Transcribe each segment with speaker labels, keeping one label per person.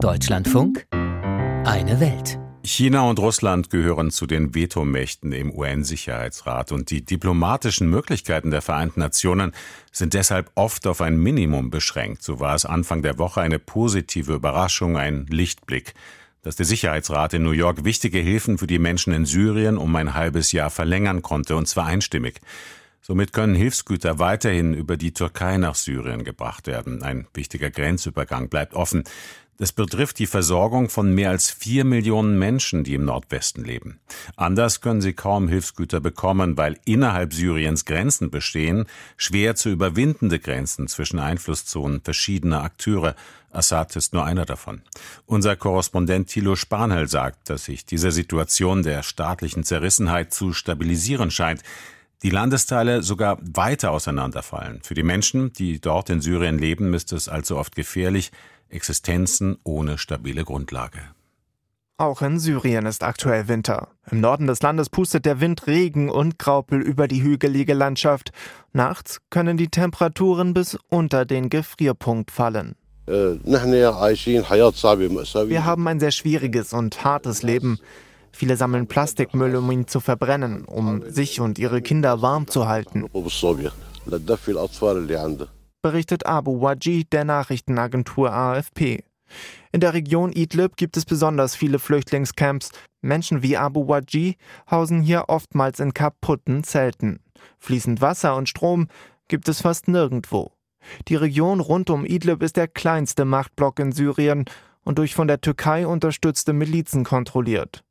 Speaker 1: Deutschlandfunk Eine Welt.
Speaker 2: China und Russland gehören zu den Vetomächten im UN-Sicherheitsrat und die diplomatischen Möglichkeiten der Vereinten Nationen sind deshalb oft auf ein Minimum beschränkt. So war es Anfang der Woche eine positive Überraschung, ein Lichtblick, dass der Sicherheitsrat in New York wichtige Hilfen für die Menschen in Syrien um ein halbes Jahr verlängern konnte, und zwar einstimmig. Somit können Hilfsgüter weiterhin über die Türkei nach Syrien gebracht werden. Ein wichtiger Grenzübergang bleibt offen. Das betrifft die Versorgung von mehr als vier Millionen Menschen, die im Nordwesten leben. Anders können sie kaum Hilfsgüter bekommen, weil innerhalb Syriens Grenzen bestehen, schwer zu überwindende Grenzen zwischen Einflusszonen verschiedener Akteure. Assad ist nur einer davon. Unser Korrespondent Thilo Spanhel sagt, dass sich diese Situation der staatlichen Zerrissenheit zu stabilisieren scheint die Landesteile sogar weiter auseinanderfallen. Für die Menschen, die dort in Syrien leben, ist es allzu oft gefährlich, Existenzen ohne stabile Grundlage.
Speaker 3: Auch in Syrien ist aktuell Winter. Im Norden des Landes pustet der Wind Regen und Graupel über die hügelige Landschaft. Nachts können die Temperaturen bis unter den Gefrierpunkt fallen. Wir haben ein sehr schwieriges und hartes Leben. Viele sammeln Plastikmüll, um ihn zu verbrennen, um sich und ihre Kinder warm zu halten berichtet Abu Wajid der Nachrichtenagentur AFP. In der Region Idlib gibt es besonders viele Flüchtlingscamps. Menschen wie Abu Wajid hausen hier oftmals in kaputten Zelten. Fließend Wasser und Strom gibt es fast nirgendwo. Die Region rund um Idlib ist der kleinste Machtblock in Syrien und durch von der Türkei unterstützte Milizen kontrolliert.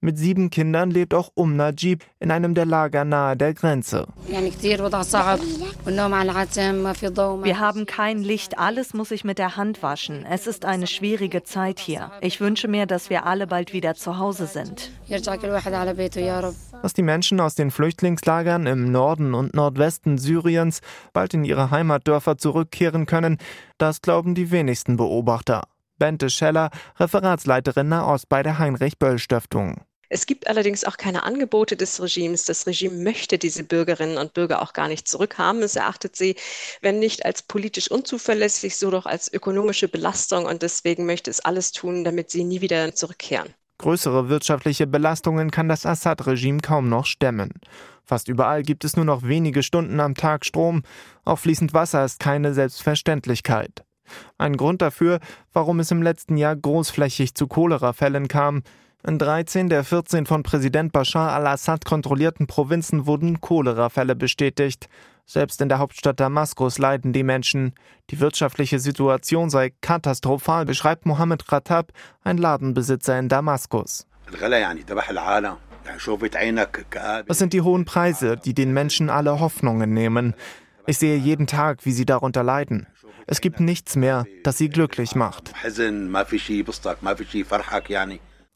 Speaker 3: Mit sieben Kindern lebt auch Um Najib in einem der Lager nahe der Grenze.
Speaker 4: Wir haben kein Licht, alles muss ich mit der Hand waschen. Es ist eine schwierige Zeit hier. Ich wünsche mir, dass wir alle bald wieder zu Hause sind.
Speaker 3: Dass die Menschen aus den Flüchtlingslagern im Norden und Nordwesten Syriens bald in ihre Heimatdörfer zurückkehren können, das glauben die wenigsten Beobachter. Bente Scheller, Referatsleiterin Nahost bei der Heinrich-Böll-Stiftung.
Speaker 5: Es gibt allerdings auch keine Angebote des Regimes. Das Regime möchte diese Bürgerinnen und Bürger auch gar nicht zurückhaben. Es erachtet sie, wenn nicht als politisch unzuverlässig, so doch als ökonomische Belastung und deswegen möchte es alles tun, damit sie nie wieder zurückkehren.
Speaker 3: Größere wirtschaftliche Belastungen kann das Assad-Regime kaum noch stemmen. Fast überall gibt es nur noch wenige Stunden am Tag Strom. Auch fließend Wasser ist keine Selbstverständlichkeit. Ein Grund dafür, warum es im letzten Jahr großflächig zu Cholerafällen kam. In 13 der 14 von Präsident Bashar al-Assad kontrollierten Provinzen wurden Cholerafälle bestätigt. Selbst in der Hauptstadt Damaskus leiden die Menschen. Die wirtschaftliche Situation sei katastrophal, beschreibt Mohammed Khattab, ein Ladenbesitzer in Damaskus. Es sind die hohen Preise, die den Menschen alle Hoffnungen nehmen. Ich sehe jeden Tag, wie sie darunter leiden. Es gibt nichts mehr, das sie glücklich macht.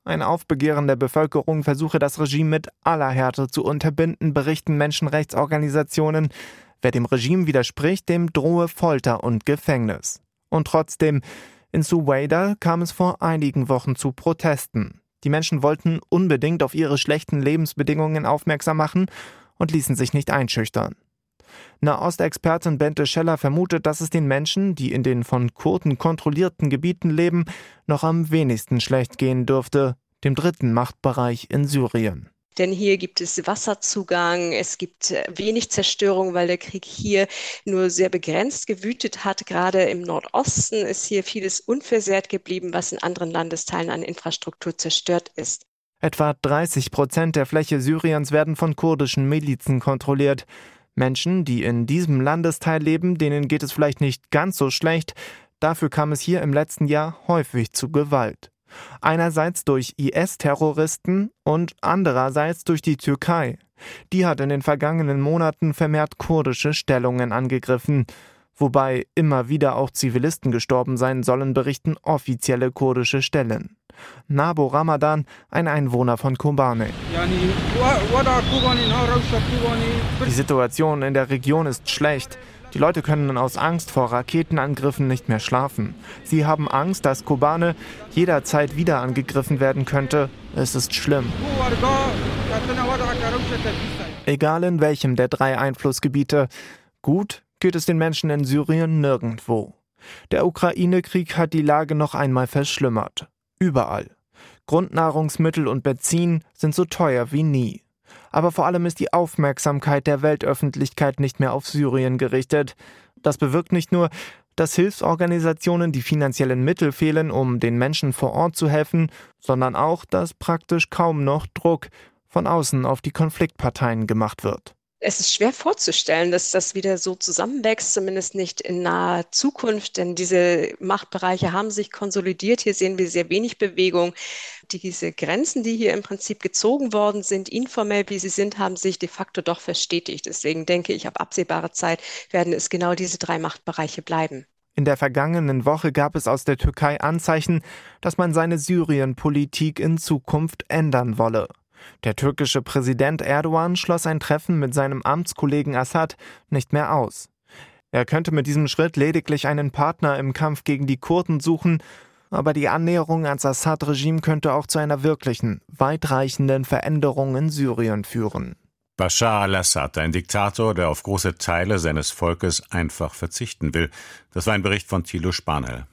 Speaker 3: Ein Aufbegehren der Bevölkerung versuche das Regime mit aller Härte zu unterbinden, berichten Menschenrechtsorganisationen. Wer dem Regime widerspricht, dem drohe Folter und Gefängnis. Und trotzdem, in Suwaida kam es vor einigen Wochen zu Protesten. Die Menschen wollten unbedingt auf ihre schlechten Lebensbedingungen aufmerksam machen und ließen sich nicht einschüchtern. Nahostexpertin Bente Scheller vermutet, dass es den Menschen, die in den von Kurden kontrollierten Gebieten leben, noch am wenigsten schlecht gehen dürfte, dem dritten Machtbereich in Syrien.
Speaker 5: Denn hier gibt es Wasserzugang, es gibt wenig Zerstörung, weil der Krieg hier nur sehr begrenzt gewütet hat. Gerade im Nordosten ist hier vieles unversehrt geblieben, was in anderen Landesteilen an Infrastruktur zerstört ist.
Speaker 3: Etwa 30 Prozent der Fläche Syriens werden von kurdischen Milizen kontrolliert. Menschen, die in diesem Landesteil leben, denen geht es vielleicht nicht ganz so schlecht, dafür kam es hier im letzten Jahr häufig zu Gewalt. Einerseits durch IS-Terroristen und andererseits durch die Türkei. Die hat in den vergangenen Monaten vermehrt kurdische Stellungen angegriffen. Wobei immer wieder auch Zivilisten gestorben sein sollen, berichten offizielle kurdische Stellen. Nabo Ramadan, ein Einwohner von Kobane. Die Situation in der Region ist schlecht. Die Leute können aus Angst vor Raketenangriffen nicht mehr schlafen. Sie haben Angst, dass Kobane jederzeit wieder angegriffen werden könnte. Es ist schlimm. Egal in welchem der drei Einflussgebiete. Gut geht es den Menschen in Syrien nirgendwo. Der Ukraine-Krieg hat die Lage noch einmal verschlimmert. Überall. Grundnahrungsmittel und Benzin sind so teuer wie nie. Aber vor allem ist die Aufmerksamkeit der Weltöffentlichkeit nicht mehr auf Syrien gerichtet. Das bewirkt nicht nur, dass Hilfsorganisationen die finanziellen Mittel fehlen, um den Menschen vor Ort zu helfen, sondern auch, dass praktisch kaum noch Druck von außen auf die Konfliktparteien gemacht wird.
Speaker 5: Es ist schwer vorzustellen, dass das wieder so zusammenwächst, zumindest nicht in naher Zukunft, denn diese Machtbereiche haben sich konsolidiert. Hier sehen wir sehr wenig Bewegung. Diese Grenzen, die hier im Prinzip gezogen worden sind, informell wie sie sind, haben sich de facto doch verstetigt. Deswegen denke ich, ab absehbarer Zeit werden es genau diese drei Machtbereiche bleiben.
Speaker 3: In der vergangenen Woche gab es aus der Türkei Anzeichen, dass man seine Syrien-Politik in Zukunft ändern wolle. Der türkische Präsident Erdogan schloss ein Treffen mit seinem Amtskollegen Assad nicht mehr aus. Er könnte mit diesem Schritt lediglich einen Partner im Kampf gegen die Kurden suchen, aber die Annäherung ans Assad-Regime könnte auch zu einer wirklichen, weitreichenden Veränderung in Syrien führen.
Speaker 2: Bashar al-Assad, ein Diktator, der auf große Teile seines Volkes einfach verzichten will. Das war ein Bericht von Thilo Spanel.